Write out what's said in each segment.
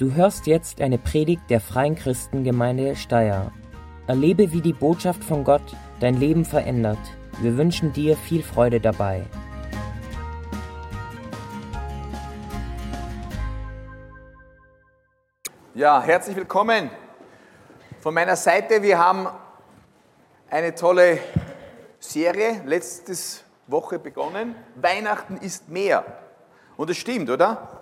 Du hörst jetzt eine Predigt der Freien Christengemeinde Steyr. Erlebe, wie die Botschaft von Gott dein Leben verändert. Wir wünschen dir viel Freude dabei. Ja, herzlich willkommen von meiner Seite. Wir haben eine tolle Serie letztes Woche begonnen. Weihnachten ist mehr. Und es stimmt, oder?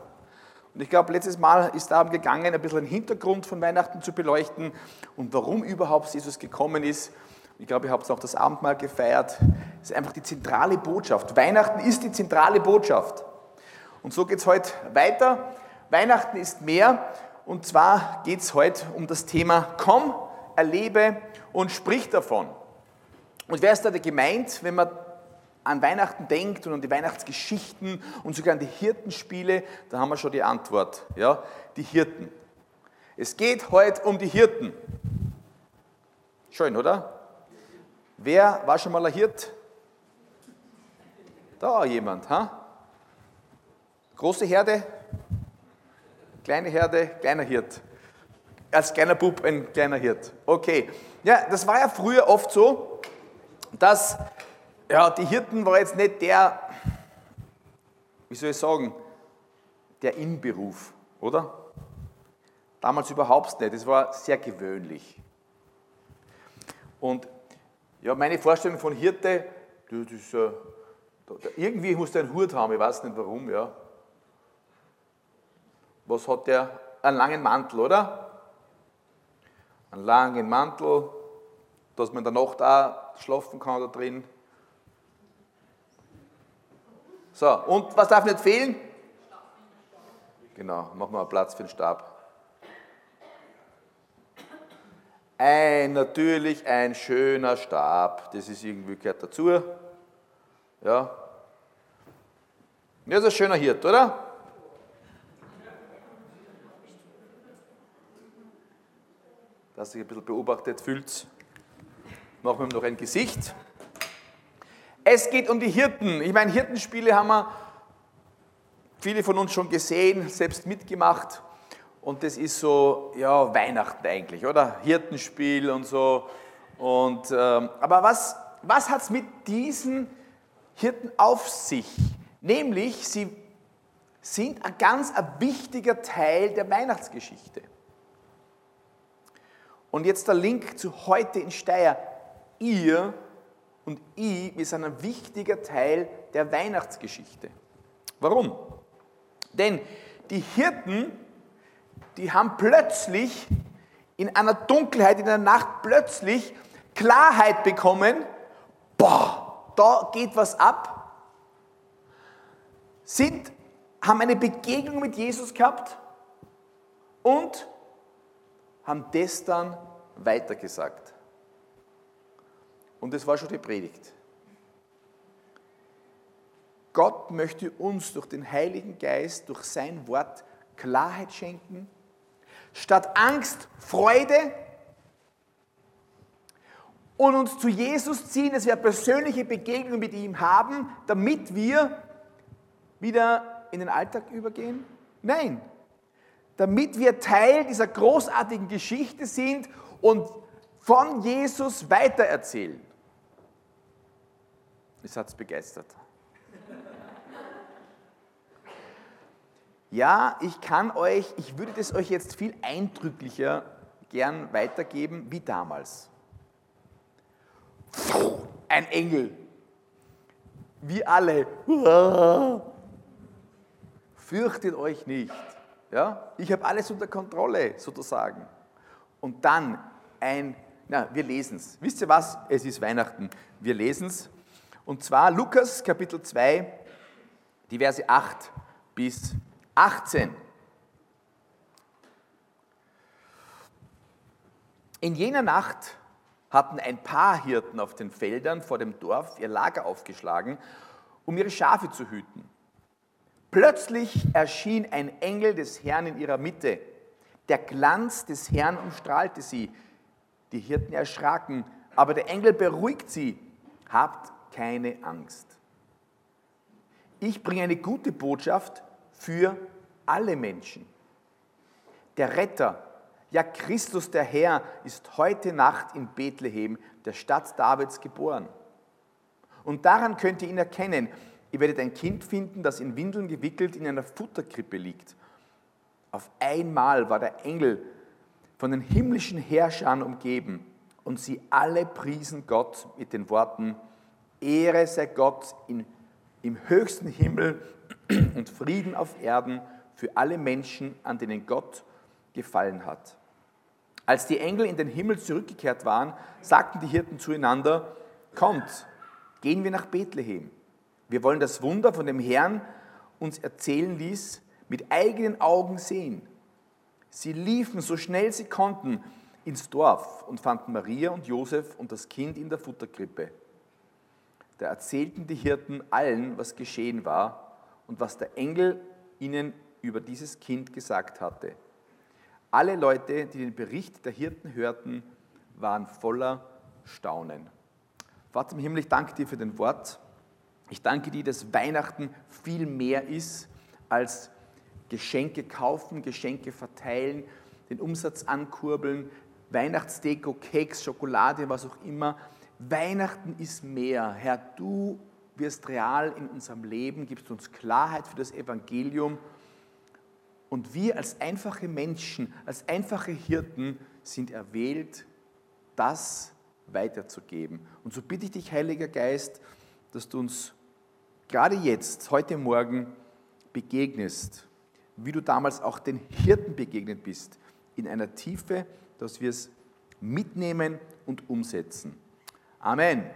Und ich glaube, letztes Mal ist darum gegangen, ein bisschen den Hintergrund von Weihnachten zu beleuchten und warum überhaupt Jesus gekommen ist. Ich glaube, ihr habt auch das Abendmahl gefeiert. Es ist einfach die zentrale Botschaft. Weihnachten ist die zentrale Botschaft. Und so geht es heute weiter. Weihnachten ist mehr. Und zwar geht es heute um das Thema Komm, erlebe und sprich davon. Und wer ist da gemeint, wenn man an Weihnachten denkt und an die Weihnachtsgeschichten und sogar an die Hirtenspiele, da haben wir schon die Antwort. Ja, die Hirten. Es geht heute um die Hirten. Schön, oder? Wer war schon mal ein Hirt? Da jemand, ha? Große Herde, kleine Herde, kleiner Hirt. Als kleiner Bub ein kleiner Hirt. Okay. Ja, das war ja früher oft so, dass ja, die Hirten war jetzt nicht der, wie soll ich sagen, der Inberuf, oder? Damals überhaupt nicht, es war sehr gewöhnlich. Und ja, meine Vorstellung von Hirte, das ist, äh, irgendwie muss der einen Hut haben, ich weiß nicht warum, ja. Was hat der? Einen langen Mantel, oder? Einen langen Mantel, dass man in der Nacht auch schlafen kann da drin. So, und was darf nicht fehlen? Genau, machen wir Platz für den Stab. Ein, natürlich ein schöner Stab, das ist irgendwie gehört dazu. Ja. Das ist ein schöner Hirt, oder? Dass sich ein bisschen beobachtet fühlt. Machen wir ihm noch ein Gesicht. Es geht um die Hirten. Ich meine, Hirtenspiele haben wir viele von uns schon gesehen, selbst mitgemacht. Und das ist so, ja, Weihnachten eigentlich, oder? Hirtenspiel und so. Und, ähm, aber was, was hat es mit diesen Hirten auf sich? Nämlich, sie sind ein ganz ein wichtiger Teil der Weihnachtsgeschichte. Und jetzt der Link zu heute in Steyr. Ihr und ich, wir sind ein wichtiger Teil der Weihnachtsgeschichte. Warum? Denn die Hirten, die haben plötzlich in einer Dunkelheit, in der Nacht plötzlich Klarheit bekommen, boah, da geht was ab, sind, haben eine Begegnung mit Jesus gehabt und haben das dann weitergesagt. Und das war schon die Predigt. Gott möchte uns durch den Heiligen Geist, durch sein Wort Klarheit schenken. Statt Angst, Freude. Und uns zu Jesus ziehen, dass wir eine persönliche Begegnung mit ihm haben, damit wir wieder in den Alltag übergehen? Nein. Damit wir Teil dieser großartigen Geschichte sind und von Jesus weitererzählen. Das hat es begeistert. Ja, ich kann euch, ich würde das euch jetzt viel eindrücklicher gern weitergeben wie damals. Ein Engel. Wir alle. Fürchtet euch nicht. Ja? Ich habe alles unter Kontrolle, sozusagen. Und dann ein, na, wir lesen es. Wisst ihr was? Es ist Weihnachten. Wir lesen es. Und zwar Lukas Kapitel 2, die Verse 8 bis 18. In jener Nacht hatten ein paar Hirten auf den Feldern vor dem Dorf ihr Lager aufgeschlagen, um ihre Schafe zu hüten. Plötzlich erschien ein Engel des Herrn in ihrer Mitte. Der Glanz des Herrn umstrahlte sie. Die Hirten erschraken, aber der Engel beruhigt sie. Habt keine Angst. Ich bringe eine gute Botschaft für alle Menschen. der Retter, ja Christus der Herr, ist heute Nacht in Bethlehem, der Stadt Davids, geboren. Und daran könnt ihr ihn erkennen. Ihr werdet ein Kind finden, das in Windeln gewickelt in einer Futterkrippe liegt. Auf einmal war der Engel von den himmlischen Herrschern umgeben und sie alle priesen Gott mit den Worten, Ehre sei Gott in, im höchsten Himmel und Frieden auf Erden für alle Menschen, an denen Gott gefallen hat. Als die Engel in den Himmel zurückgekehrt waren, sagten die Hirten zueinander, kommt, gehen wir nach Bethlehem. Wir wollen das Wunder von dem Herrn uns erzählen ließ, mit eigenen Augen sehen. Sie liefen so schnell sie konnten ins Dorf und fanden Maria und Josef und das Kind in der Futterkrippe. Da erzählten die Hirten allen, was geschehen war und was der Engel ihnen über dieses Kind gesagt hatte. Alle Leute, die den Bericht der Hirten hörten, waren voller Staunen. Vater im Himmel, ich danke dir für den Wort. Ich danke dir, dass Weihnachten viel mehr ist als Geschenke kaufen, Geschenke verteilen, den Umsatz ankurbeln, Weihnachtsdeko, Keks, Schokolade, was auch immer. Weihnachten ist mehr. Herr, du wirst real in unserem Leben, gibst uns Klarheit für das Evangelium. Und wir als einfache Menschen, als einfache Hirten sind erwählt, das weiterzugeben. Und so bitte ich dich, Heiliger Geist, dass du uns gerade jetzt, heute Morgen, begegnest wie du damals auch den Hirten begegnet bist, in einer Tiefe, dass wir es mitnehmen und umsetzen. Amen.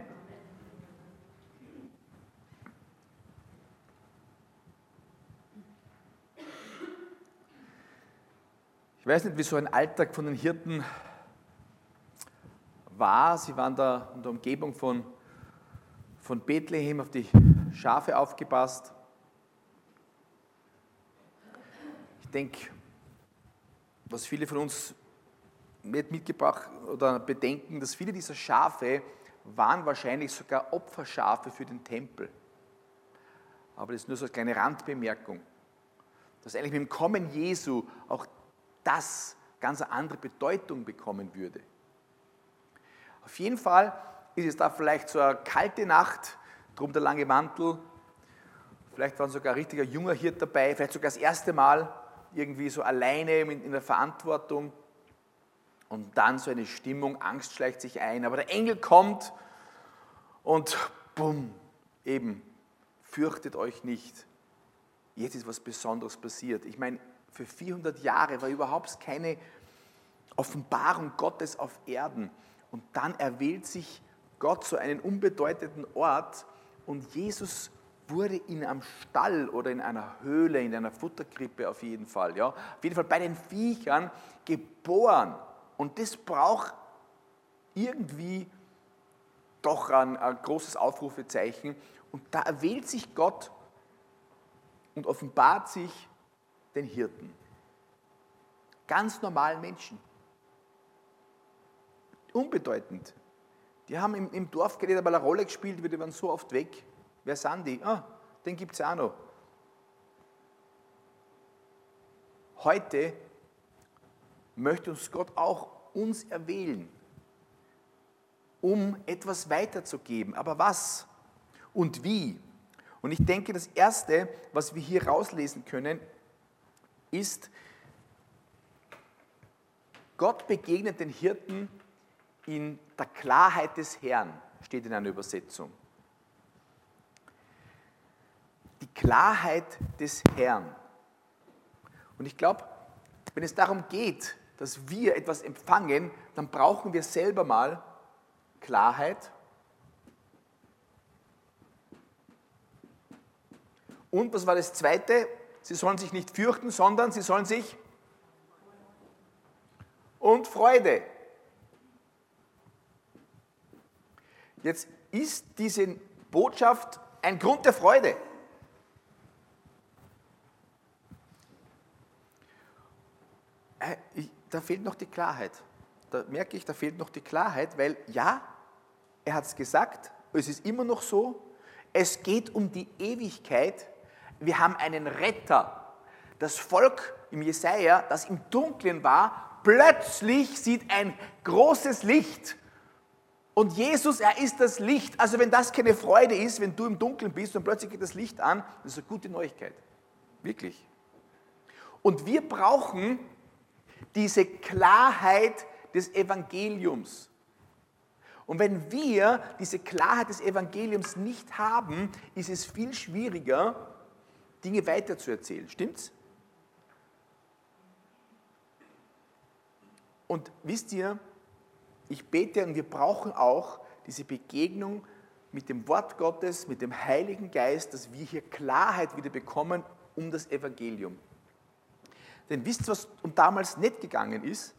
Ich weiß nicht, wie so ein Alltag von den Hirten war. Sie waren da in der Umgebung von, von Bethlehem auf die Schafe aufgepasst. denke, was viele von uns nicht mitgebracht oder bedenken, dass viele dieser Schafe waren wahrscheinlich sogar Opferschafe für den Tempel. Aber das ist nur so eine kleine Randbemerkung, dass eigentlich mit dem Kommen Jesu auch das ganz eine andere Bedeutung bekommen würde. Auf jeden Fall ist es da vielleicht so eine kalte Nacht, drum der lange Mantel, vielleicht war sogar ein richtiger junger Hirt dabei, vielleicht sogar das erste Mal irgendwie so alleine in der Verantwortung und dann so eine Stimmung, Angst schleicht sich ein. Aber der Engel kommt und bumm, eben, fürchtet euch nicht. Jetzt ist was Besonderes passiert. Ich meine, für 400 Jahre war überhaupt keine Offenbarung Gottes auf Erden. Und dann erwählt sich Gott so einen unbedeutenden Ort und Jesus wurde in einem Stall oder in einer Höhle, in einer Futterkrippe auf jeden Fall, ja, auf jeden Fall bei den Viechern geboren. Und das braucht irgendwie doch ein, ein großes Aufrufezeichen. Und da erwählt sich Gott und offenbart sich den Hirten. Ganz normalen Menschen. Unbedeutend. Die haben im, im Dorf geredet, aber eine Rolle gespielt, die waren so oft weg. Wer sind die? Ah, den gibt es auch noch. Heute möchte uns Gott auch uns erwählen, um etwas weiterzugeben. Aber was und wie? Und ich denke, das Erste, was wir hier rauslesen können, ist, Gott begegnet den Hirten in der Klarheit des Herrn, steht in einer Übersetzung die Klarheit des Herrn. Und ich glaube, wenn es darum geht, dass wir etwas empfangen, dann brauchen wir selber mal Klarheit. Und was war das Zweite? Sie sollen sich nicht fürchten, sondern sie sollen sich und Freude. Jetzt ist diese Botschaft ein Grund der Freude. Äh, ich, da fehlt noch die Klarheit. Da merke ich, da fehlt noch die Klarheit, weil ja, er hat es gesagt, es ist immer noch so, es geht um die Ewigkeit. Wir haben einen Retter. Das Volk im Jesaja, das im Dunkeln war, plötzlich sieht ein großes Licht. Und Jesus, er ist das Licht. Also wenn das keine Freude ist, wenn du im Dunkeln bist und plötzlich geht das Licht an, das ist eine gute Neuigkeit. Wirklich. Und wir brauchen diese Klarheit des Evangeliums. Und wenn wir diese Klarheit des Evangeliums nicht haben, ist es viel schwieriger, Dinge weiterzuerzählen. Stimmt's? Und wisst ihr, ich bete und wir brauchen auch diese Begegnung mit dem Wort Gottes, mit dem Heiligen Geist, dass wir hier Klarheit wieder bekommen um das Evangelium. Denn wisst ihr, was um damals nicht gegangen ist?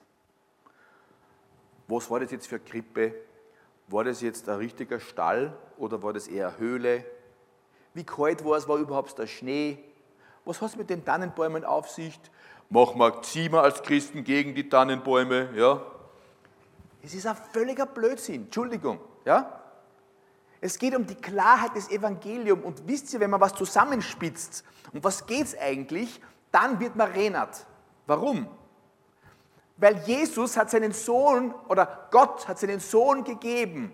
Was war das jetzt für eine Krippe? War das jetzt ein richtiger Stall oder war das eher eine Höhle? Wie kalt war es? War überhaupt der Schnee? Was hat es mit den Tannenbäumen auf sich? Wir, ziehen wir als Christen gegen die Tannenbäume, ja? Es ist ein völliger Blödsinn, Entschuldigung, ja? Es geht um die Klarheit des Evangeliums und wisst ihr, wenn man was zusammenspitzt, um was geht es eigentlich, dann wird man renat. Warum? Weil Jesus hat seinen Sohn oder Gott hat seinen Sohn gegeben.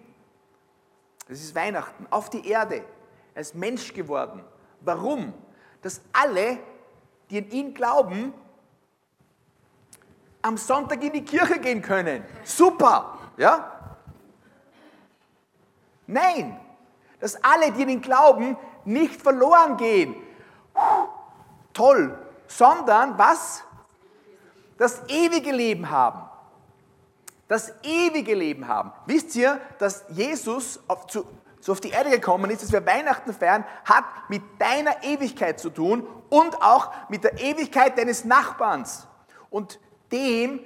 Das ist Weihnachten, auf die Erde. Er ist Mensch geworden. Warum? Dass alle, die in ihn glauben, am Sonntag in die Kirche gehen können. Super, ja? Nein, dass alle, die in ihn glauben, nicht verloren gehen. Toll, sondern was? Das ewige Leben haben. Das ewige Leben haben. Wisst ihr, dass Jesus auf, zu, so auf die Erde gekommen ist, dass wir Weihnachten feiern, hat mit deiner Ewigkeit zu tun und auch mit der Ewigkeit deines Nachbarns. Und dem,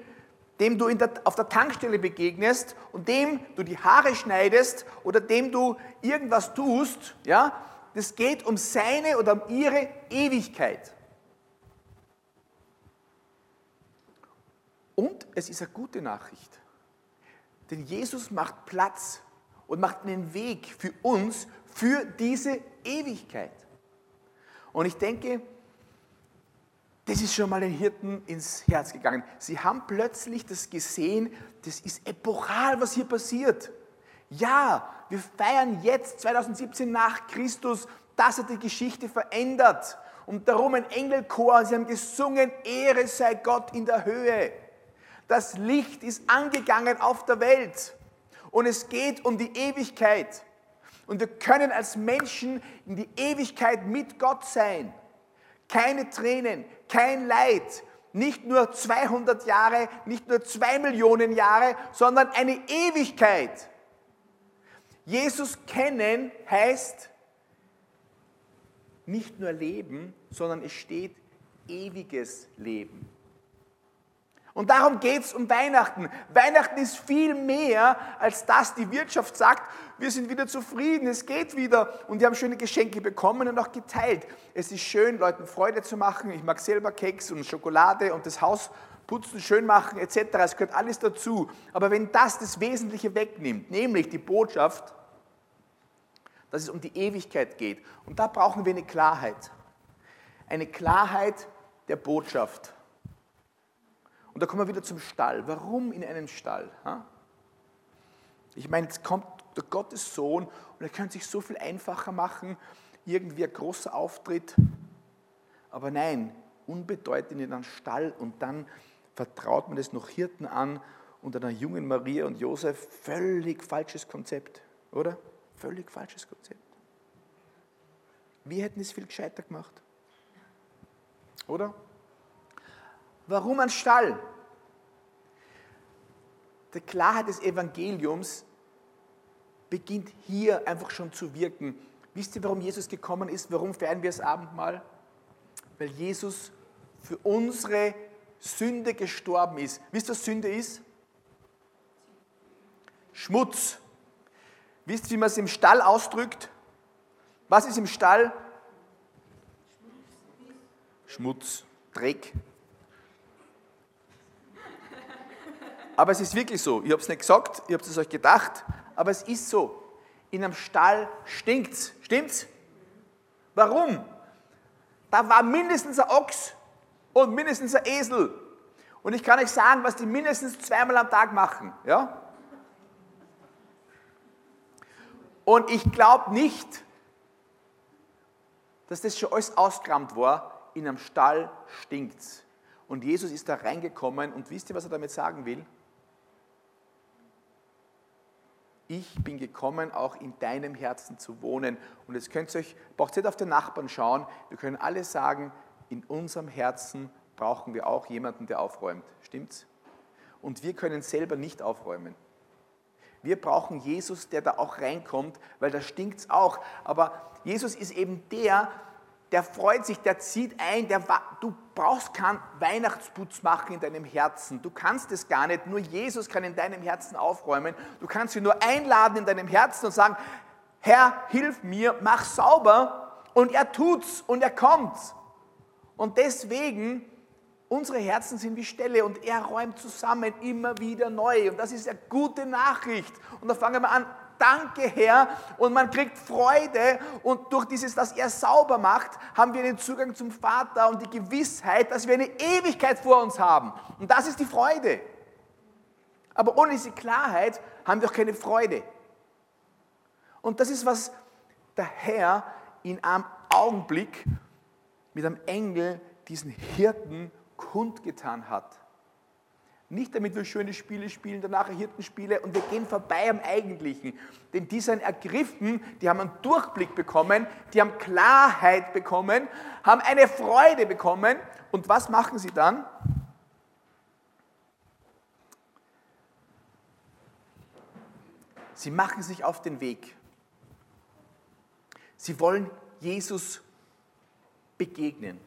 dem du der, auf der Tankstelle begegnest und dem du die Haare schneidest oder dem du irgendwas tust, ja, das geht um seine oder um ihre Ewigkeit. Und es ist eine gute Nachricht, denn Jesus macht Platz und macht einen Weg für uns, für diese Ewigkeit. Und ich denke, das ist schon mal den Hirten ins Herz gegangen. Sie haben plötzlich das gesehen, das ist epochal, was hier passiert. Ja, wir feiern jetzt 2017 nach Christus, dass er die Geschichte verändert. Und darum ein Engelchor, sie haben gesungen, Ehre sei Gott in der Höhe. Das Licht ist angegangen auf der Welt. Und es geht um die Ewigkeit. Und wir können als Menschen in die Ewigkeit mit Gott sein. Keine Tränen, kein Leid, nicht nur 200 Jahre, nicht nur zwei Millionen Jahre, sondern eine Ewigkeit. Jesus kennen heißt nicht nur Leben, sondern es steht ewiges Leben. Und darum geht es um Weihnachten. Weihnachten ist viel mehr als das. Die Wirtschaft sagt, wir sind wieder zufrieden, es geht wieder. Und wir haben schöne Geschenke bekommen und auch geteilt. Es ist schön, Leuten Freude zu machen. Ich mag selber Keks und Schokolade und das Haus putzen, schön machen etc. Es gehört alles dazu. Aber wenn das das Wesentliche wegnimmt, nämlich die Botschaft, dass es um die Ewigkeit geht, und da brauchen wir eine Klarheit. Eine Klarheit der Botschaft. Und da kommen wir wieder zum Stall. Warum in einem Stall? Ich meine, jetzt kommt der Gottessohn und er könnte sich so viel einfacher machen, irgendwie ein großer Auftritt. Aber nein, unbedeutend in einem Stall und dann vertraut man es noch Hirten an und einer jungen Maria und Josef. Völlig falsches Konzept, oder? Völlig falsches Konzept. Wir hätten es viel gescheiter gemacht. Oder? Warum ein Stall? Die Klarheit des Evangeliums beginnt hier einfach schon zu wirken. Wisst ihr, warum Jesus gekommen ist? Warum feiern wir das Abendmahl? Weil Jesus für unsere Sünde gestorben ist. Wisst ihr, was Sünde ist? Schmutz. Wisst ihr, wie man es im Stall ausdrückt? Was ist im Stall? Schmutz, Dreck. Aber es ist wirklich so. Ich habe es nicht gesagt, ich habe es euch gedacht, aber es ist so. In einem Stall stinkt es. Stimmt's? Warum? Da war mindestens ein Ochs und mindestens ein Esel. Und ich kann euch sagen, was die mindestens zweimal am Tag machen. Ja? Und ich glaube nicht, dass das schon alles ausgerammt war. In einem Stall stinkt's. Und Jesus ist da reingekommen und wisst ihr, was er damit sagen will? Ich bin gekommen, auch in deinem Herzen zu wohnen. Und jetzt könnt ihr euch, braucht nicht auf den Nachbarn schauen. Wir können alle sagen, in unserem Herzen brauchen wir auch jemanden, der aufräumt. Stimmt's? Und wir können selber nicht aufräumen. Wir brauchen Jesus, der da auch reinkommt, weil da stinkt es auch. Aber Jesus ist eben der, der freut sich, der zieht ein, der, du brauchst keinen Weihnachtsputz machen in deinem Herzen. Du kannst es gar nicht. Nur Jesus kann in deinem Herzen aufräumen. Du kannst ihn nur einladen in deinem Herzen und sagen, Herr, hilf mir, mach sauber. Und er tut's und er kommt. Und deswegen, unsere Herzen sind wie Ställe und er räumt zusammen immer wieder neu. Und das ist eine gute Nachricht. Und da fangen wir an, danke Herr und man kriegt Freude und durch dieses, dass er sauber macht, haben wir den Zugang zum Vater und die Gewissheit, dass wir eine Ewigkeit vor uns haben. Und das ist die Freude. Aber ohne diese Klarheit haben wir auch keine Freude. Und das ist, was der Herr in einem Augenblick mit einem Engel diesen Hirten kundgetan hat. Nicht damit wir schöne Spiele spielen, danach Hirtenspiele und wir gehen vorbei am Eigentlichen. Denn die sind ergriffen, die haben einen Durchblick bekommen, die haben Klarheit bekommen, haben eine Freude bekommen. Und was machen sie dann? Sie machen sich auf den Weg. Sie wollen Jesus begegnen.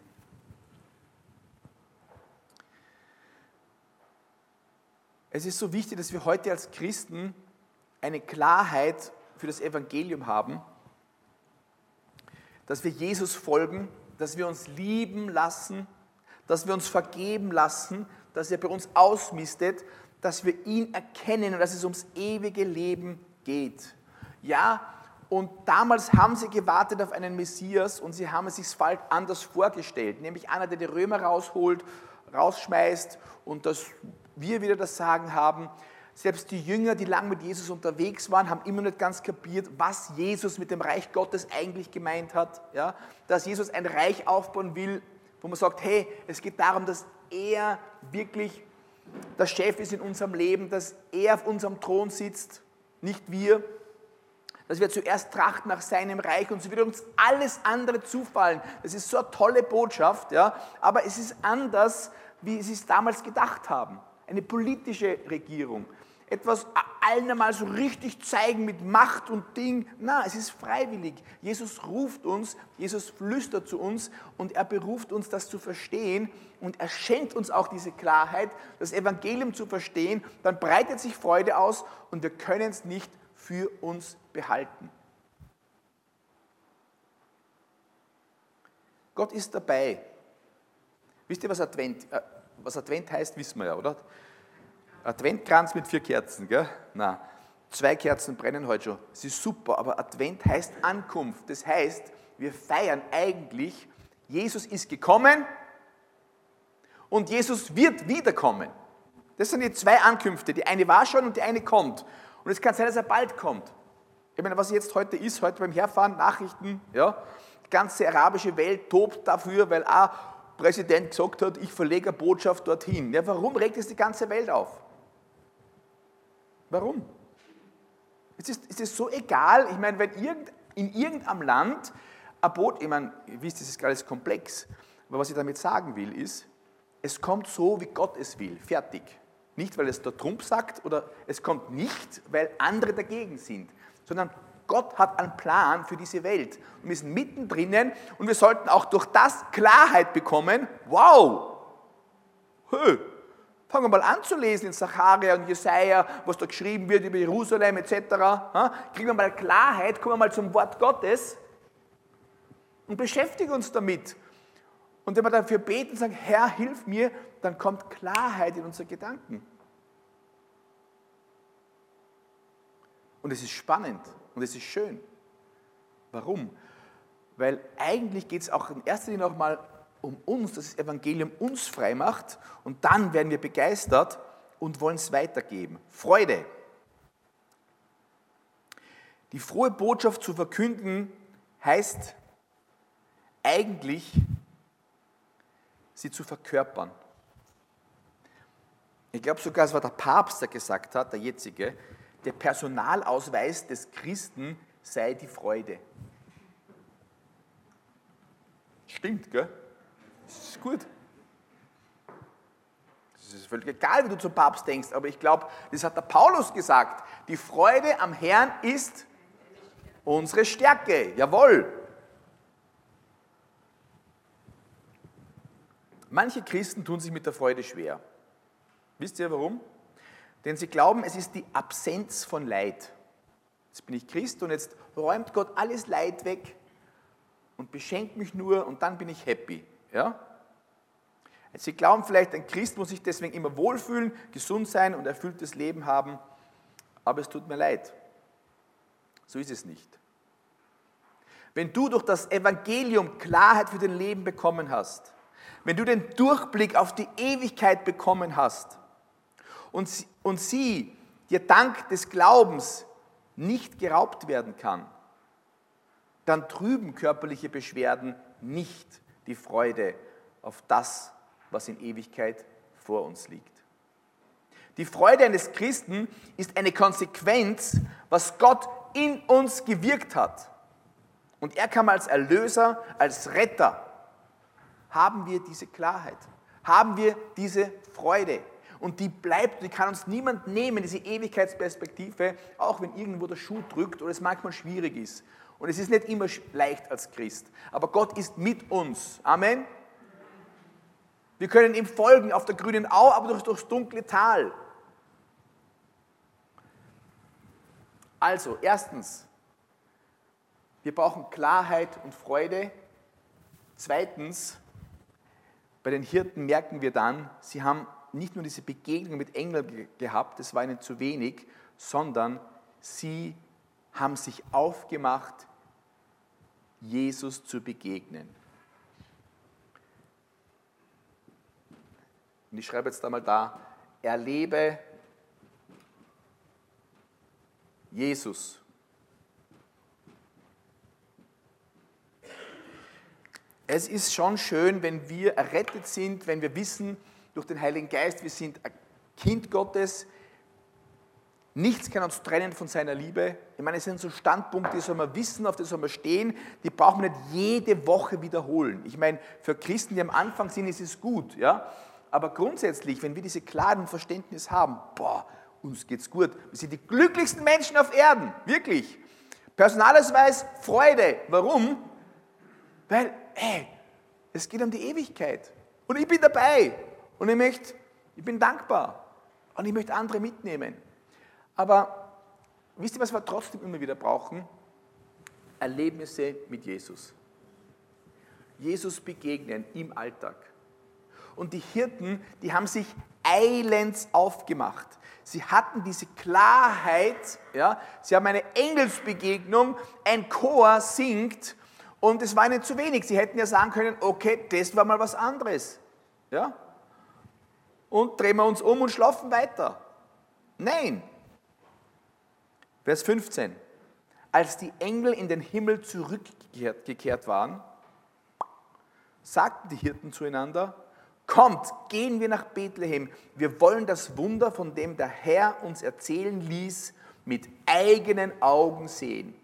Es ist so wichtig, dass wir heute als Christen eine Klarheit für das Evangelium haben, dass wir Jesus folgen, dass wir uns lieben lassen, dass wir uns vergeben lassen, dass er bei uns ausmistet, dass wir ihn erkennen und dass es ums ewige Leben geht. Ja, und damals haben sie gewartet auf einen Messias und sie haben es sich bald anders vorgestellt, nämlich einer, der die Römer rausholt, rausschmeißt und dass wir wieder das Sagen haben. Selbst die Jünger, die lang mit Jesus unterwegs waren, haben immer nicht ganz kapiert, was Jesus mit dem Reich Gottes eigentlich gemeint hat. Ja? Dass Jesus ein Reich aufbauen will, wo man sagt, hey, es geht darum, dass er wirklich der Chef ist in unserem Leben, dass er auf unserem Thron sitzt, nicht wir dass wir zuerst trachten nach seinem Reich und so wird uns alles andere zufallen. Das ist so eine tolle Botschaft, ja, aber es ist anders, wie sie es damals gedacht haben. Eine politische Regierung. Etwas allen einmal so richtig zeigen mit Macht und Ding. Na, es ist freiwillig. Jesus ruft uns, Jesus flüstert zu uns und er beruft uns, das zu verstehen und er schenkt uns auch diese Klarheit, das Evangelium zu verstehen. Dann breitet sich Freude aus und wir können es nicht für uns behalten. Gott ist dabei. Wisst ihr, was Advent, äh, was Advent heißt, wissen wir ja, oder? Adventkranz mit vier Kerzen, gell? Na, zwei Kerzen brennen heute schon. Das ist super, aber Advent heißt Ankunft. Das heißt, wir feiern eigentlich, Jesus ist gekommen und Jesus wird wiederkommen. Das sind die zwei Ankünfte. Die eine war schon und die eine kommt. Und es kann sein, dass er bald kommt. Ich meine, was jetzt heute ist, heute beim Herfahren, Nachrichten, ja, die ganze arabische Welt tobt dafür, weil ein Präsident gesagt hat, ich verlege eine Botschaft dorthin. Ja, warum regt es die ganze Welt auf? Warum? Es ist, es ist so egal, ich meine, wenn irgend, in irgendeinem Land ein Boot, ich meine, ihr wisst, das ist alles komplex, aber was ich damit sagen will, ist, es kommt so, wie Gott es will, fertig. Nicht, weil es der Trump sagt oder es kommt nicht, weil andere dagegen sind, sondern Gott hat einen Plan für diese Welt. Wir sind mittendrin und wir sollten auch durch das Klarheit bekommen. Wow! Hey, fangen wir mal an zu lesen in Sacharia und Jesaja, was da geschrieben wird über Jerusalem etc. Kriegen wir mal Klarheit, kommen wir mal zum Wort Gottes und beschäftigen uns damit. Und wenn wir dafür beten und sagen, Herr, hilf mir, dann kommt Klarheit in unsere Gedanken. Und es ist spannend und es ist schön. Warum? Weil eigentlich geht es auch in erster Linie auch mal um uns, dass das Evangelium uns frei macht und dann werden wir begeistert und wollen es weitergeben. Freude. Die frohe Botschaft zu verkünden heißt eigentlich, sie zu verkörpern. Ich glaube sogar, es war der Papst, der gesagt hat, der jetzige, der Personalausweis des Christen sei die Freude. Stimmt, gell? Das ist gut. Es ist völlig egal, wie du zum Papst denkst, aber ich glaube, das hat der Paulus gesagt. Die Freude am Herrn ist unsere Stärke. Jawohl. Manche Christen tun sich mit der Freude schwer. Wisst ihr warum? Denn sie glauben, es ist die Absenz von Leid. Jetzt bin ich Christ und jetzt räumt Gott alles Leid weg und beschenkt mich nur und dann bin ich happy. Ja? Sie glauben vielleicht, ein Christ muss sich deswegen immer wohlfühlen, gesund sein und erfülltes Leben haben, aber es tut mir leid. So ist es nicht. Wenn du durch das Evangelium Klarheit für dein Leben bekommen hast, wenn du den Durchblick auf die Ewigkeit bekommen hast und, und sie dir dank des Glaubens nicht geraubt werden kann, dann trüben körperliche Beschwerden nicht die Freude auf das, was in Ewigkeit vor uns liegt. Die Freude eines Christen ist eine Konsequenz, was Gott in uns gewirkt hat. Und er kam als Erlöser, als Retter. Haben wir diese Klarheit? Haben wir diese Freude? Und die bleibt, die kann uns niemand nehmen, diese Ewigkeitsperspektive, auch wenn irgendwo der Schuh drückt oder es manchmal schwierig ist. Und es ist nicht immer leicht als Christ. Aber Gott ist mit uns. Amen. Wir können ihm folgen auf der grünen Au, aber durch, durchs dunkle Tal. Also, erstens, wir brauchen Klarheit und Freude. Zweitens, bei den Hirten merken wir dann, sie haben nicht nur diese Begegnung mit Engeln gehabt, das war ihnen zu wenig, sondern sie haben sich aufgemacht, Jesus zu begegnen. Und ich schreibe jetzt einmal da, erlebe Jesus. Es ist schon schön, wenn wir errettet sind, wenn wir wissen durch den Heiligen Geist, wir sind ein Kind Gottes, Nichts kann uns trennen von seiner Liebe. Ich meine, es sind so Standpunkte, die soll man wissen, auf die soll man stehen, die braucht man nicht jede Woche wiederholen. Ich meine, für Christen, die am Anfang sind, ist es gut, ja. Aber grundsätzlich, wenn wir diese klaren Verständnis haben, boah, uns geht's gut. Wir sind die glücklichsten Menschen auf Erden, wirklich. Personalausweis, Freude. Warum? Weil, ey, es geht um die Ewigkeit. Und ich bin dabei. Und ich möchte, ich bin dankbar. Und ich möchte andere mitnehmen. Aber wisst ihr, was wir trotzdem immer wieder brauchen? Erlebnisse mit Jesus. Jesus begegnen im Alltag. Und die Hirten, die haben sich eilends aufgemacht. Sie hatten diese Klarheit, ja, sie haben eine Engelsbegegnung, ein Chor singt und es war ihnen zu wenig. Sie hätten ja sagen können, okay, das war mal was anderes. Ja? Und drehen wir uns um und schlafen weiter. Nein, Vers 15. Als die Engel in den Himmel zurückgekehrt waren, sagten die Hirten zueinander, kommt, gehen wir nach Bethlehem. Wir wollen das Wunder, von dem der Herr uns erzählen ließ, mit eigenen Augen sehen.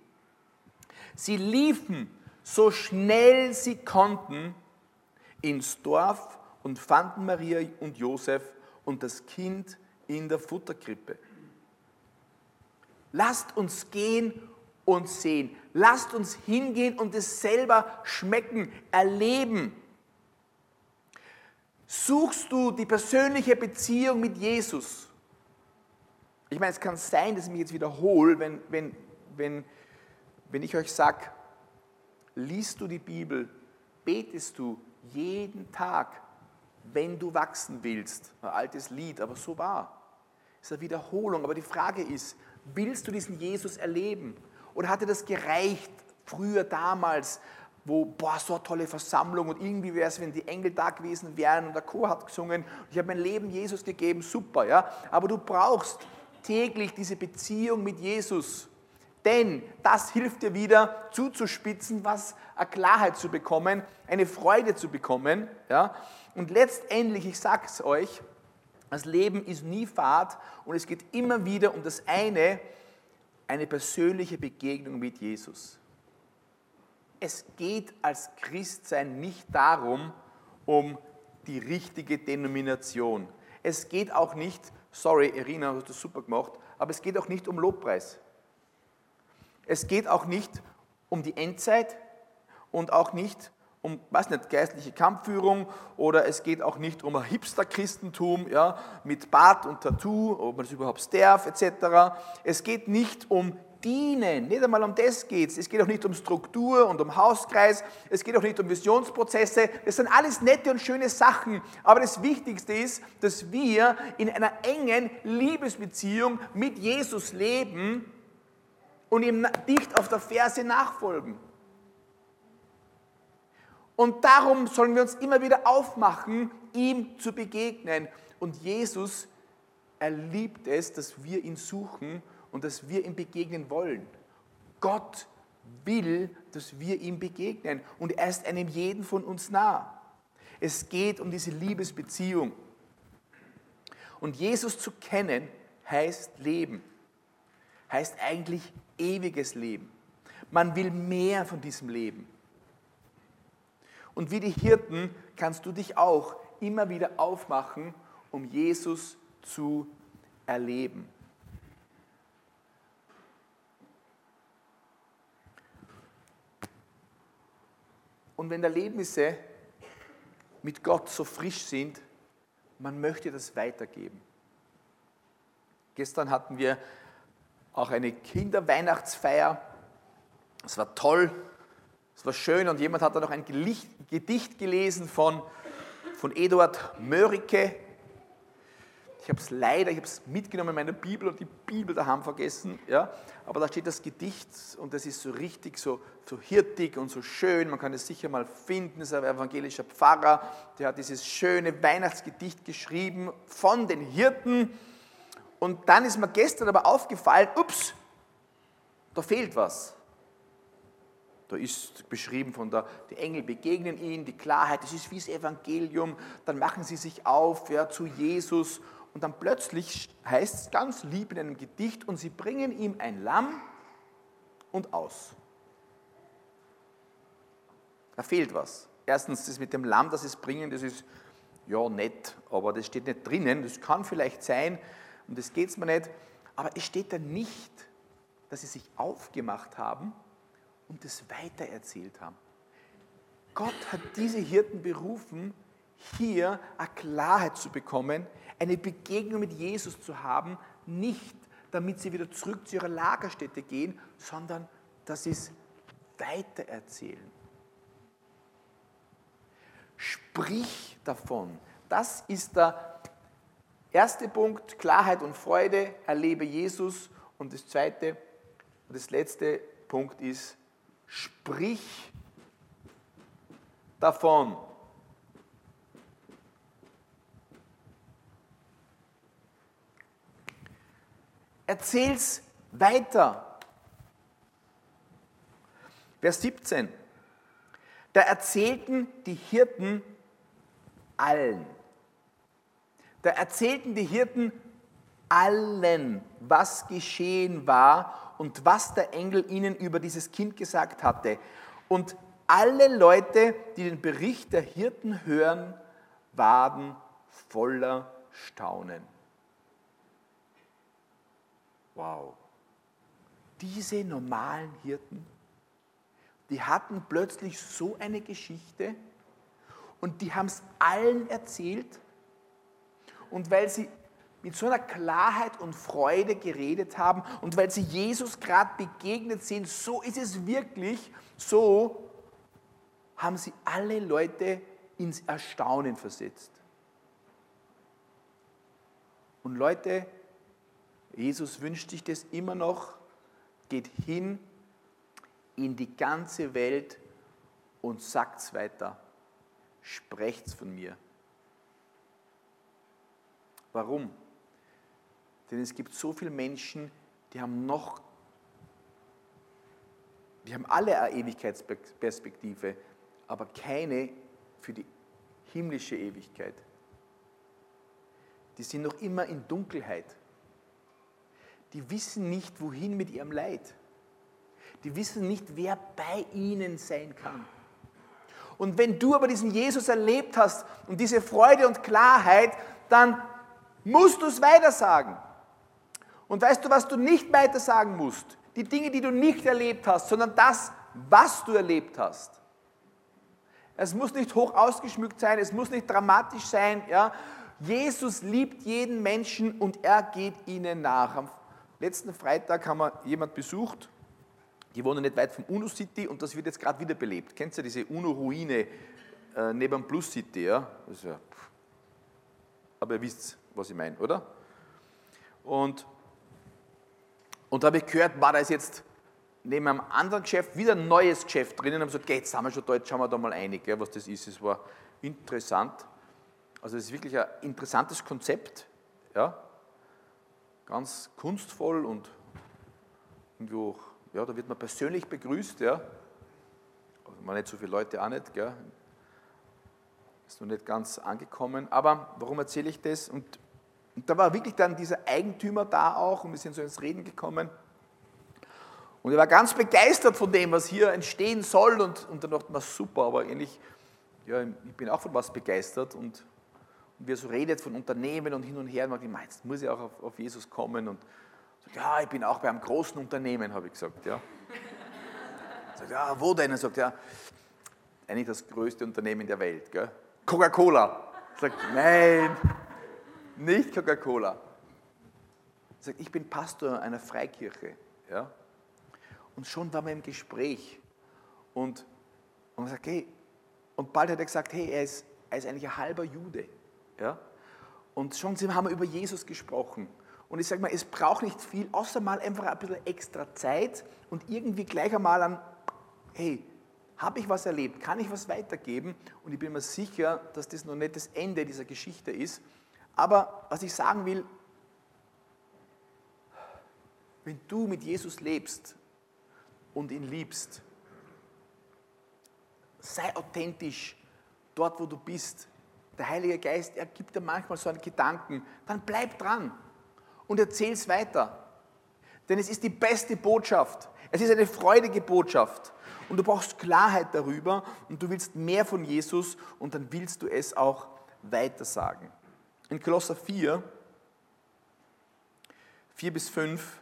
Sie liefen so schnell sie konnten ins Dorf und fanden Maria und Josef und das Kind in der Futterkrippe. Lasst uns gehen und sehen. Lasst uns hingehen und es selber schmecken, erleben. Suchst du die persönliche Beziehung mit Jesus? Ich meine, es kann sein, dass ich mich jetzt wiederhole, wenn, wenn, wenn, wenn ich euch sage, liest du die Bibel, betest du jeden Tag, wenn du wachsen willst. Ein altes Lied, aber so wahr. Es ist eine Wiederholung, aber die Frage ist, Willst du diesen Jesus erleben? Oder hat dir das gereicht früher, damals, wo, boah, so eine tolle Versammlung und irgendwie wäre es, wenn die Engel da gewesen wären und der Chor hat gesungen. Ich habe mein Leben Jesus gegeben, super, ja. Aber du brauchst täglich diese Beziehung mit Jesus. Denn das hilft dir wieder zuzuspitzen, was eine Klarheit zu bekommen, eine Freude zu bekommen. Ja? Und letztendlich, ich sage es euch, das Leben ist nie Fahrt und es geht immer wieder um das eine, eine persönliche Begegnung mit Jesus. Es geht als Christsein nicht darum, um die richtige Denomination. Es geht auch nicht, sorry, Irina, hast du super gemacht, aber es geht auch nicht um Lobpreis. Es geht auch nicht um die Endzeit und auch nicht um, weiß nicht, geistliche Kampfführung oder es geht auch nicht um ein Hipster-Christentum ja, mit Bart und Tattoo, ob man das überhaupt darf, etc. Es geht nicht um Dienen, nicht einmal um das geht es. Es geht auch nicht um Struktur und um Hauskreis, es geht auch nicht um Visionsprozesse. Das sind alles nette und schöne Sachen, aber das Wichtigste ist, dass wir in einer engen Liebesbeziehung mit Jesus leben und ihm dicht auf der Ferse nachfolgen. Und darum sollen wir uns immer wieder aufmachen, ihm zu begegnen. Und Jesus, er liebt es, dass wir ihn suchen und dass wir ihm begegnen wollen. Gott will, dass wir ihm begegnen und er ist einem jeden von uns nah. Es geht um diese Liebesbeziehung. Und Jesus zu kennen heißt Leben, heißt eigentlich ewiges Leben. Man will mehr von diesem Leben. Und wie die Hirten kannst du dich auch immer wieder aufmachen, um Jesus zu erleben. Und wenn Erlebnisse mit Gott so frisch sind, man möchte das weitergeben. Gestern hatten wir auch eine Kinderweihnachtsfeier. Es war toll, es war schön und jemand hat da noch ein Gedicht gelesen von, von Eduard Mörike. Ich habe es leider, ich habe es mitgenommen in meiner Bibel und die Bibel daheim vergessen, ja. Aber da steht das Gedicht und das ist so richtig so, so hirtig und so schön. Man kann es sicher mal finden. Es ist ein evangelischer Pfarrer, der hat dieses schöne Weihnachtsgedicht geschrieben von den Hirten. Und dann ist mir gestern aber aufgefallen, ups, da fehlt was. Da ist beschrieben von der, die Engel begegnen ihnen, die Klarheit, das ist wie das Evangelium. Dann machen sie sich auf ja, zu Jesus und dann plötzlich heißt es ganz lieb in einem Gedicht und sie bringen ihm ein Lamm und aus. Da fehlt was. Erstens, das mit dem Lamm, das sie bringen, das ist ja nett, aber das steht nicht drinnen. Das kann vielleicht sein, um das geht es mir nicht. Aber es steht da nicht, dass sie sich aufgemacht haben und es weitererzählt haben. Gott hat diese Hirten berufen, hier eine Klarheit zu bekommen, eine Begegnung mit Jesus zu haben, nicht damit sie wieder zurück zu ihrer Lagerstätte gehen, sondern dass sie es weitererzählen. Sprich davon. Das ist der Erster Punkt, Klarheit und Freude, erlebe Jesus. Und das zweite und das letzte Punkt ist, sprich davon. Erzähl's weiter. Vers 17. Da erzählten die Hirten allen. Da erzählten die Hirten allen, was geschehen war und was der Engel ihnen über dieses Kind gesagt hatte. Und alle Leute, die den Bericht der Hirten hören, waren voller Staunen. Wow. Diese normalen Hirten, die hatten plötzlich so eine Geschichte und die haben es allen erzählt und weil sie mit so einer Klarheit und Freude geredet haben und weil sie Jesus gerade begegnet sind, so ist es wirklich, so haben sie alle Leute ins Erstaunen versetzt. Und Leute, Jesus wünscht sich das immer noch, geht hin in die ganze Welt und sagt's weiter. Sprecht's von mir. Warum? Denn es gibt so viele Menschen, die haben noch, die haben alle eine Ewigkeitsperspektive, aber keine für die himmlische Ewigkeit. Die sind noch immer in Dunkelheit. Die wissen nicht, wohin mit ihrem Leid. Die wissen nicht, wer bei ihnen sein kann. Und wenn du aber diesen Jesus erlebt hast und diese Freude und Klarheit, dann musst du es weitersagen. Und weißt du, was du nicht weitersagen musst? Die Dinge, die du nicht erlebt hast, sondern das, was du erlebt hast. Es muss nicht hoch ausgeschmückt sein, es muss nicht dramatisch sein. Ja? Jesus liebt jeden Menschen und er geht ihnen nach. Am letzten Freitag haben wir jemand besucht, die wohnen nicht weit vom UNO City und das wird jetzt gerade wieder belebt. Kennst du diese UNO-Ruine äh, neben Plus City? Ja? ja aber ihr wisst, was ich meine, oder? Und, und da habe ich gehört, war das jetzt neben einem anderen Geschäft wieder ein neues Geschäft drinnen und haben gesagt, okay, jetzt sind wir schon da, schauen wir da mal ein, gell, was das ist. Es war interessant. Also es ist wirklich ein interessantes Konzept, ja, ganz kunstvoll und irgendwie auch, ja, da wird man persönlich begrüßt, ja. Also nicht so viele Leute auch nicht, gell. Ist noch nicht ganz angekommen. Aber warum erzähle ich das? Und, und da war wirklich dann dieser Eigentümer da auch und wir sind so ins Reden gekommen. Und er war ganz begeistert von dem, was hier entstehen soll. Und, und dann dachte man, super, aber eigentlich, ja, ich bin auch von was begeistert. Und, und wie er so redet von Unternehmen und hin und her, und man denkt, jetzt muss ich auch auf, auf Jesus kommen. Und sagt, ja, ich bin auch bei einem großen Unternehmen, habe ich gesagt. Ja. Sagt, ja, wo denn? Er sagt, ja, eigentlich das größte Unternehmen der Welt. Coca-Cola. Sagt, nein, nicht Coca-Cola. Sagt, ich bin Pastor einer Freikirche. Ja. Und schon waren wir im Gespräch. Und, und, sagt, hey, und bald hat er gesagt, hey, er ist, er ist eigentlich ein halber Jude. Ja? Und schon haben wir über Jesus gesprochen. Und ich sage mal, es braucht nicht viel, außer mal einfach ein bisschen extra Zeit und irgendwie gleich einmal an, hey, habe ich was erlebt? Kann ich was weitergeben? Und ich bin mir sicher, dass das noch nicht das Ende dieser Geschichte ist. Aber was ich sagen will, wenn du mit Jesus lebst, und ihn liebst. Sei authentisch dort, wo du bist. Der Heilige Geist, er gibt dir manchmal so einen Gedanken. Dann bleib dran und erzähl es weiter. Denn es ist die beste Botschaft. Es ist eine freudige Botschaft. Und du brauchst Klarheit darüber und du willst mehr von Jesus und dann willst du es auch weitersagen. In Kolosser 4, 4 bis 5,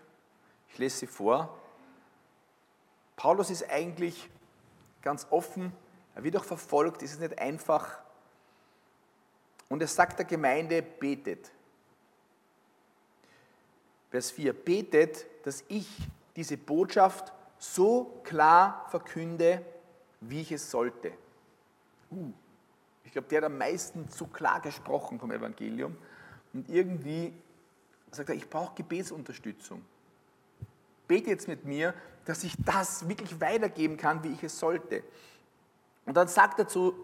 ich lese sie vor, Paulus ist eigentlich ganz offen, er wird auch verfolgt, es ist nicht einfach. Und er sagt der Gemeinde, betet. Vers 4, betet, dass ich diese Botschaft so klar verkünde, wie ich es sollte. Uh, ich glaube, der hat am meisten zu klar gesprochen vom Evangelium. Und irgendwie sagt er, ich brauche Gebetsunterstützung. Bete jetzt mit mir, dass ich das wirklich weitergeben kann, wie ich es sollte. Und dann sagt er zu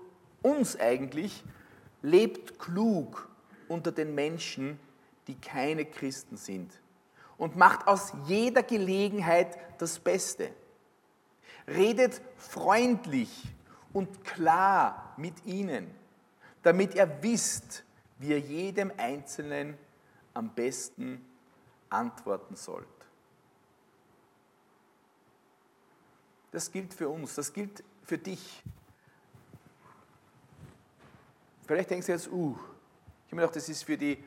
uns eigentlich, lebt klug unter den Menschen, die keine Christen sind und macht aus jeder Gelegenheit das Beste. Redet freundlich und klar mit ihnen, damit ihr wisst, wie ihr jedem Einzelnen am besten antworten sollt. das gilt für uns, das gilt für dich. Vielleicht denkst du jetzt, uh, ich habe mir gedacht, das ist für die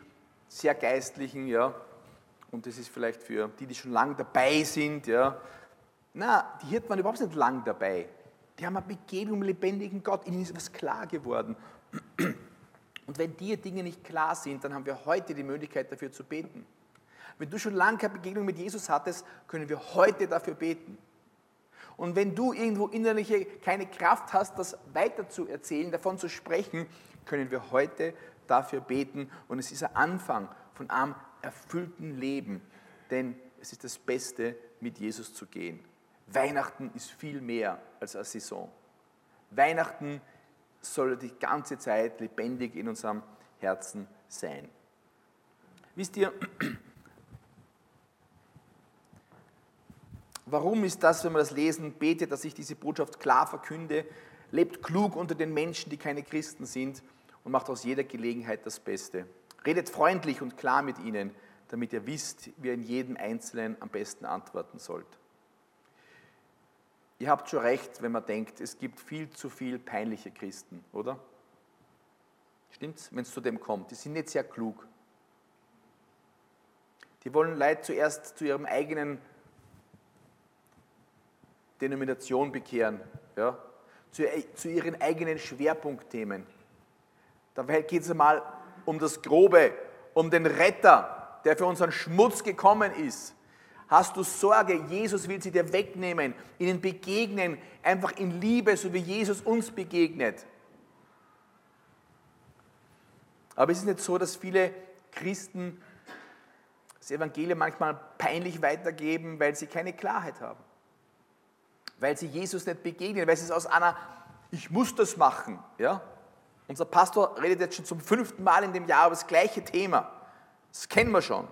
sehr Geistlichen, ja, und das ist vielleicht für die, die schon lange dabei sind, ja. Na, die Hirten waren überhaupt nicht lang dabei. Die haben eine Begegnung mit lebendigen Gott, ihnen ist etwas klar geworden. Und wenn dir Dinge nicht klar sind, dann haben wir heute die Möglichkeit dafür zu beten. Wenn du schon lange keine Begegnung mit Jesus hattest, können wir heute dafür beten. Und wenn du irgendwo innerliche keine Kraft hast, das weiter zu erzählen, davon zu sprechen, können wir heute dafür beten. Und es ist ein Anfang von einem erfüllten Leben. Denn es ist das Beste, mit Jesus zu gehen. Weihnachten ist viel mehr als eine Saison. Weihnachten soll die ganze Zeit lebendig in unserem Herzen sein. Wisst ihr, warum ist das, wenn wir das lesen, betet, dass ich diese Botschaft klar verkünde, lebt klug unter den Menschen, die keine Christen sind und macht aus jeder Gelegenheit das Beste. Redet freundlich und klar mit ihnen, damit ihr wisst, wie ihr in jedem Einzelnen am besten antworten sollt. Ihr habt schon recht, wenn man denkt, es gibt viel zu viel peinliche Christen, oder? Stimmt's? Wenn es zu dem kommt. Die sind nicht sehr klug. Die wollen Leute zuerst zu ihrem eigenen Denomination bekehren, ja? zu, zu ihren eigenen Schwerpunktthemen. Dabei geht es einmal um das Grobe, um den Retter, der für unseren Schmutz gekommen ist. Hast du Sorge, Jesus will sie dir wegnehmen, ihnen begegnen, einfach in Liebe, so wie Jesus uns begegnet. Aber es ist nicht so, dass viele Christen das Evangelium manchmal peinlich weitergeben, weil sie keine Klarheit haben. Weil sie Jesus nicht begegnen, weil sie es aus einer, ich muss das machen. Ja? Unser Pastor redet jetzt schon zum fünften Mal in dem Jahr über das gleiche Thema. Das kennen wir schon.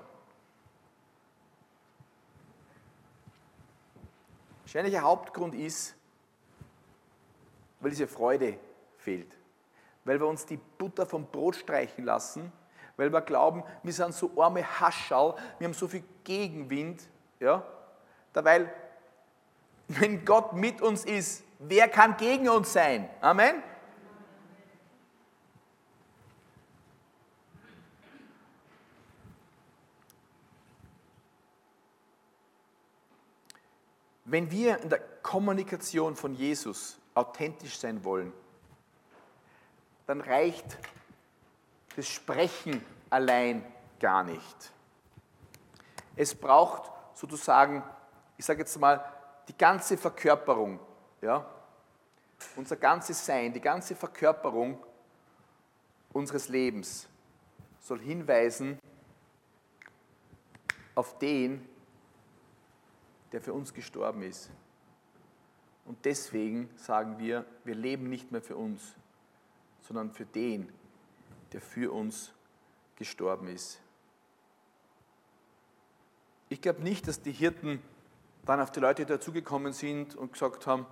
Wahrscheinlich der Hauptgrund ist, weil diese Freude fehlt. Weil wir uns die Butter vom Brot streichen lassen, weil wir glauben, wir sind so arme Haschall, wir haben so viel Gegenwind. Ja? Dabei, wenn Gott mit uns ist, wer kann gegen uns sein? Amen? Wenn wir in der Kommunikation von Jesus authentisch sein wollen, dann reicht das Sprechen allein gar nicht. Es braucht sozusagen, ich sage jetzt mal, die ganze Verkörperung, ja, unser ganzes Sein, die ganze Verkörperung unseres Lebens soll hinweisen auf den, der für uns gestorben ist. Und deswegen sagen wir, wir leben nicht mehr für uns, sondern für den, der für uns gestorben ist. Ich glaube nicht, dass die Hirten dann auf die Leute, dazugekommen sind und gesagt haben,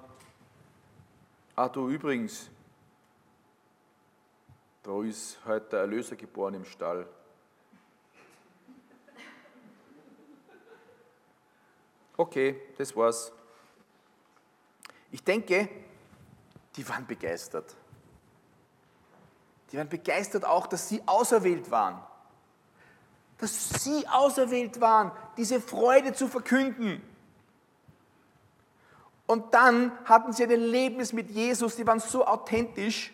ah du übrigens, da ist heute der Erlöser geboren im Stall. Okay, das war's. Ich denke, die waren begeistert. Die waren begeistert auch, dass sie auserwählt waren. Dass sie auserwählt waren, diese Freude zu verkünden. Und dann hatten sie ein Erlebnis mit Jesus, die waren so authentisch,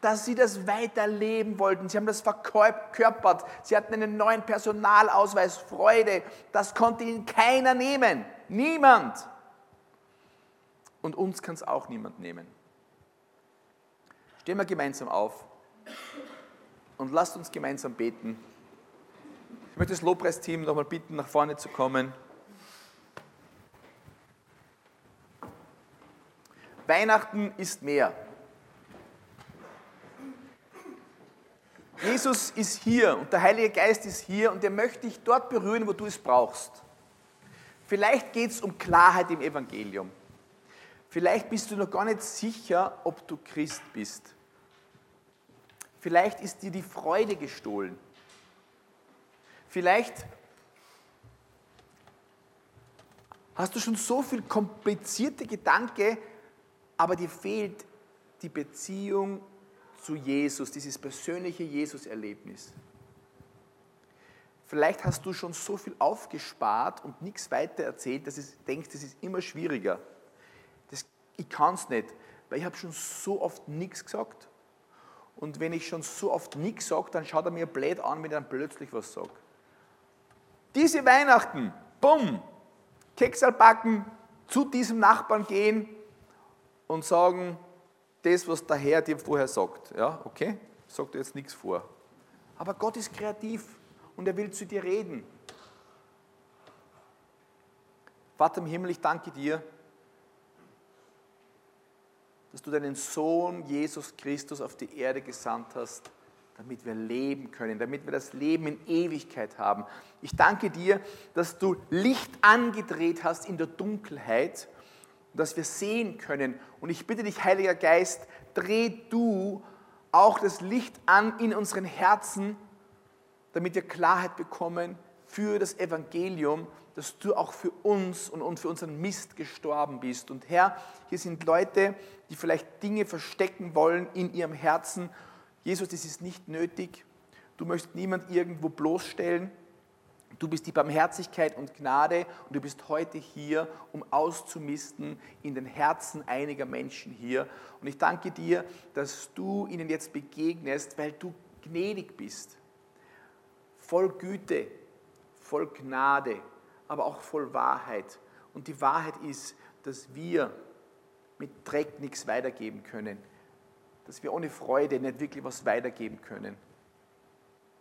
dass sie das weiterleben wollten. Sie haben das verkörpert. Sie hatten einen neuen Personalausweis, Freude. Das konnte ihnen keiner nehmen. Niemand. Und uns kann es auch niemand nehmen. Stehen wir gemeinsam auf und lasst uns gemeinsam beten. Ich möchte das Lobpreisteam nochmal bitten, nach vorne zu kommen. Weihnachten ist mehr. Jesus ist hier und der Heilige Geist ist hier und er möchte dich dort berühren, wo du es brauchst. Vielleicht geht es um Klarheit im Evangelium. Vielleicht bist du noch gar nicht sicher, ob du Christ bist. Vielleicht ist dir die Freude gestohlen. Vielleicht hast du schon so viel komplizierte Gedanken, aber dir fehlt die Beziehung zu Jesus, dieses persönliche Jesus-Erlebnis. Vielleicht hast du schon so viel aufgespart und nichts weiter erzählt, dass du denkst, das ist immer schwieriger. Das, ich kann es nicht, weil ich habe schon so oft nichts gesagt. Und wenn ich schon so oft nichts sage, dann schaut er mir blöd an, wenn ich dann plötzlich was sage. Diese Weihnachten, bumm, Keksal backen, zu diesem Nachbarn gehen und sagen, das, was der Herr dir vorher sagt. Ja, okay? Sagt dir jetzt nichts vor. Aber Gott ist kreativ und er will zu dir reden. Vater im Himmel, ich danke dir, dass du deinen Sohn Jesus Christus auf die Erde gesandt hast, damit wir leben können, damit wir das Leben in Ewigkeit haben. Ich danke dir, dass du Licht angedreht hast in der Dunkelheit dass wir sehen können. Und ich bitte dich, Heiliger Geist, dreh du auch das Licht an in unseren Herzen, damit wir Klarheit bekommen für das Evangelium, dass du auch für uns und für unseren Mist gestorben bist. Und Herr, hier sind Leute, die vielleicht Dinge verstecken wollen in ihrem Herzen. Jesus, das ist nicht nötig. Du möchtest niemand irgendwo bloßstellen. Du bist die Barmherzigkeit und Gnade und du bist heute hier, um auszumisten in den Herzen einiger Menschen hier. Und ich danke dir, dass du ihnen jetzt begegnest, weil du gnädig bist. Voll Güte, voll Gnade, aber auch voll Wahrheit. Und die Wahrheit ist, dass wir mit Dreck nichts weitergeben können. Dass wir ohne Freude nicht wirklich was weitergeben können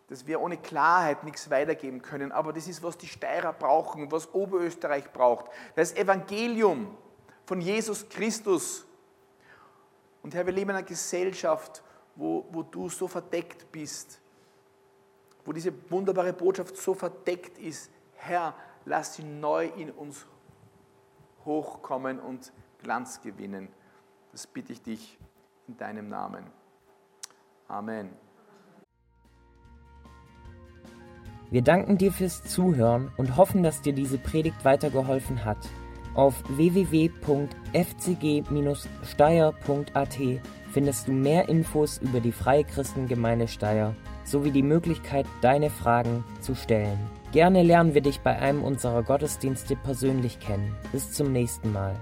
dass wir ohne Klarheit nichts weitergeben können. Aber das ist, was die Steirer brauchen, was Oberösterreich braucht. Das Evangelium von Jesus Christus. Und Herr, wir leben in einer Gesellschaft, wo, wo du so verdeckt bist, wo diese wunderbare Botschaft so verdeckt ist. Herr, lass sie neu in uns hochkommen und Glanz gewinnen. Das bitte ich dich in deinem Namen. Amen. Wir danken dir fürs Zuhören und hoffen, dass dir diese Predigt weitergeholfen hat. Auf www.fcg-steyr.at findest du mehr Infos über die Freie Christengemeinde Steyr sowie die Möglichkeit, deine Fragen zu stellen. Gerne lernen wir dich bei einem unserer Gottesdienste persönlich kennen. Bis zum nächsten Mal.